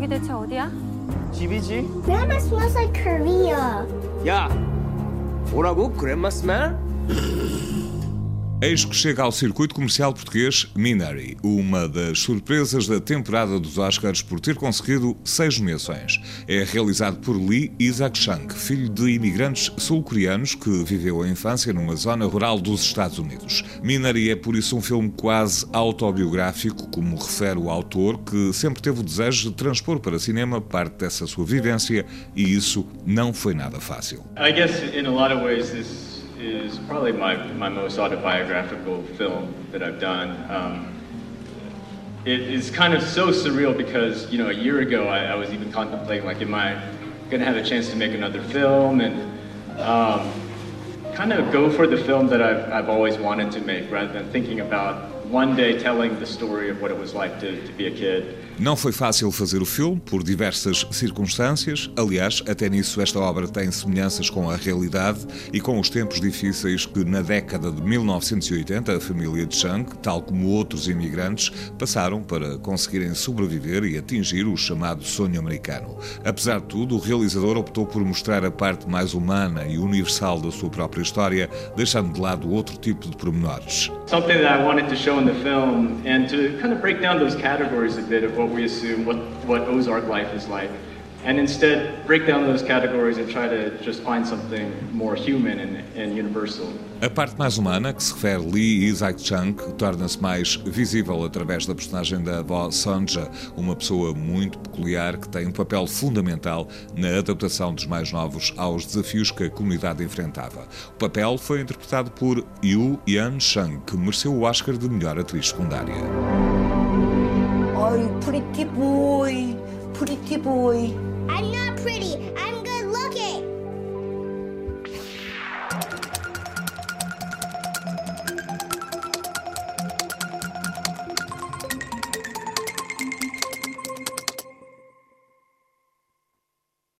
여기 대체 어디야? 집이지? Grandma smells like Korea. 야, 뭐라고? 그랜마 스멜? Eis que chega ao circuito comercial português Minari, uma das surpresas da temporada dos Oscars por ter conseguido seis nomeações. É realizado por Lee Isaac Chung, filho de imigrantes sul-coreanos que viveu a infância numa zona rural dos Estados Unidos. Minari é por isso um filme quase autobiográfico, como refere o autor, que sempre teve o desejo de transpor para cinema parte dessa sua vivência e isso não foi nada fácil. I guess in a lot of ways, this is probably my, my most autobiographical film that I've done. Um, it is kind of so surreal because, you know, a year ago I, I was even contemplating, like, am I going to have a chance to make another film and um, kind of go for the film that I've, I've always wanted to make rather than thinking about one day telling the story of what it was like to, to be a kid. Não foi fácil fazer o filme, por diversas circunstâncias. Aliás, até nisso esta obra tem semelhanças com a realidade e com os tempos difíceis que, na década de 1980, a família de Chang, tal como outros imigrantes, passaram para conseguirem sobreviver e atingir o chamado sonho americano. Apesar de tudo, o realizador optou por mostrar a parte mais humana e universal da sua própria história, deixando de lado outro tipo de pormenores. Something that I wanted to show in the film and to kind of break down those categories a bit of what we assume what, what Ozark life is like. And instead break down those categories and try to just find something more human and, and universal. A parte mais humana, que se refere Lee Isaac Chung, torna-se mais visível através da personagem da avó Sonja, uma pessoa muito peculiar que tem um papel fundamental na adaptação dos mais novos aos desafios que a comunidade enfrentava. O papel foi interpretado por Yu Yan Shang, que mereceu o Oscar de melhor atriz secundária. Oh, pretty boy, pretty boy. I'm not pretty. I'm